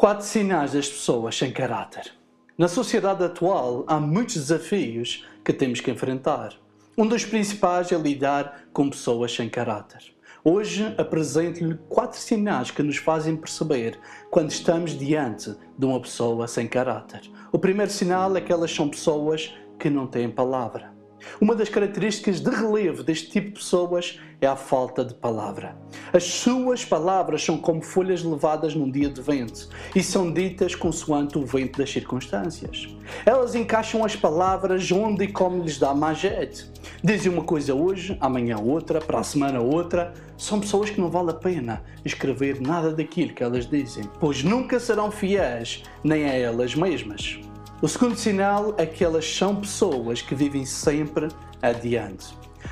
Quatro sinais das pessoas sem caráter. Na sociedade atual, há muitos desafios que temos que enfrentar. Um dos principais é lidar com pessoas sem caráter. Hoje apresento-lhe quatro sinais que nos fazem perceber quando estamos diante de uma pessoa sem caráter. O primeiro sinal é que elas são pessoas que não têm palavra. Uma das características de relevo deste tipo de pessoas é a falta de palavra. As suas palavras são como folhas levadas num dia de vento e são ditas consoante o vento das circunstâncias. Elas encaixam as palavras onde e como lhes dá mais jeito. Dizem uma coisa hoje, amanhã outra, para a semana outra. São pessoas que não vale a pena escrever nada daquilo que elas dizem, pois nunca serão fiéis nem a elas mesmas. O segundo sinal é que elas são pessoas que vivem sempre adiante.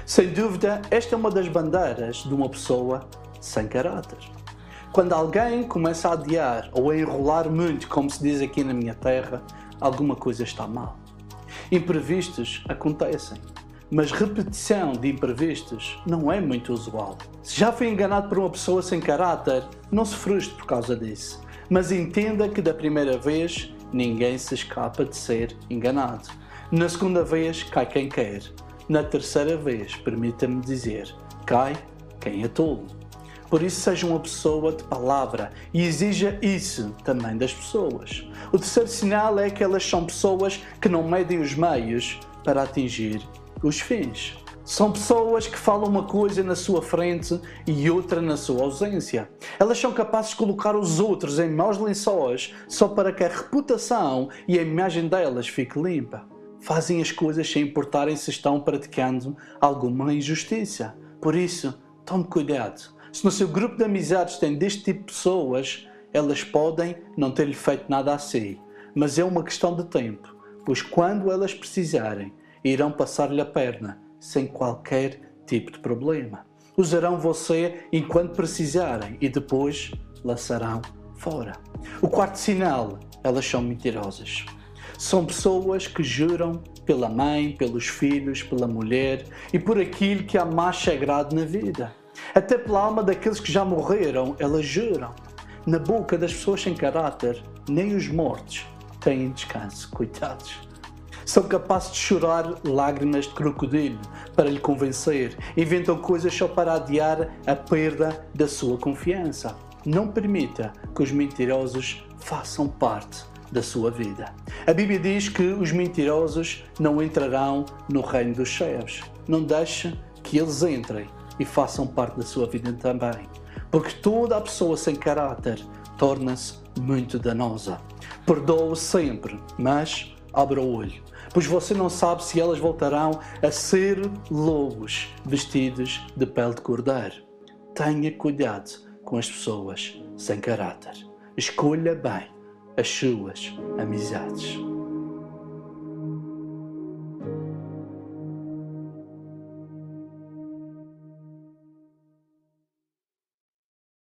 Sem dúvida, esta é uma das bandeiras de uma pessoa sem caráter. Quando alguém começa a adiar ou a enrolar muito, como se diz aqui na minha terra, alguma coisa está mal. Imprevistos acontecem, mas repetição de imprevistos não é muito usual. Se já foi enganado por uma pessoa sem caráter, não se frustre por causa disso, mas entenda que da primeira vez ninguém se escapa de ser enganado. Na segunda vez, cai quem quer. Na terceira vez, permita-me dizer, cai quem é tolo. Por isso, seja uma pessoa de palavra e exija isso também das pessoas. O terceiro sinal é que elas são pessoas que não medem os meios para atingir os fins. São pessoas que falam uma coisa na sua frente e outra na sua ausência. Elas são capazes de colocar os outros em maus lençóis só para que a reputação e a imagem delas fique limpa. Fazem as coisas sem importarem se estão praticando alguma injustiça. Por isso, tome cuidado. Se no seu grupo de amizades tem deste tipo de pessoas, elas podem não ter-lhe feito nada a si. Mas é uma questão de tempo, pois quando elas precisarem, irão passar-lhe a perna sem qualquer tipo de problema. Usarão você enquanto precisarem e depois laçarão fora. O quarto sinal, elas são mentirosas. São pessoas que juram pela mãe, pelos filhos, pela mulher e por aquilo que há mais sagrado na vida. Até pela alma daqueles que já morreram, elas juram. Na boca das pessoas sem caráter, nem os mortos têm descanso. Coitados. São capazes de chorar lágrimas de crocodilo para lhe convencer. Inventam coisas só para adiar a perda da sua confiança. Não permita que os mentirosos façam parte da sua vida. A Bíblia diz que os mentirosos não entrarão no reino dos céus. Não deixe que eles entrem e façam parte da sua vida também. Porque toda a pessoa sem caráter torna-se muito danosa. Perdoa sempre, mas abra o olho pois você não sabe se elas voltarão a ser lobos vestidos de pele de cordeiro. Tenha cuidado com as pessoas sem caráter. Escolha bem as suas amizades.